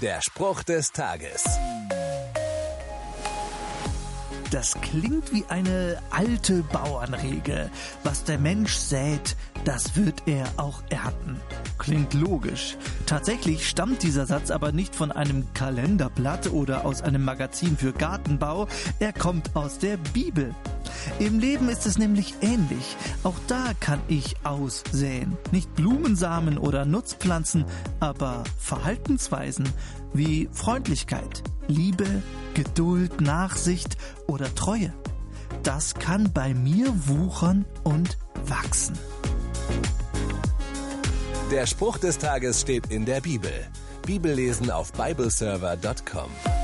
Der Spruch des Tages. Das klingt wie eine alte Bauernregel. Was der Mensch sät, das wird er auch ernten. Klingt logisch. Tatsächlich stammt dieser Satz aber nicht von einem Kalenderblatt oder aus einem Magazin für Gartenbau. Er kommt aus der Bibel. Im Leben ist es nämlich ähnlich. Auch da kann ich aussäen. Nicht Blumensamen oder Nutzpflanzen, aber Verhaltensweisen wie Freundlichkeit, Liebe, Geduld, Nachsicht oder Treue. Das kann bei mir wuchern und wachsen. Der Spruch des Tages steht in der Bibel. Bibellesen auf bibleserver.com.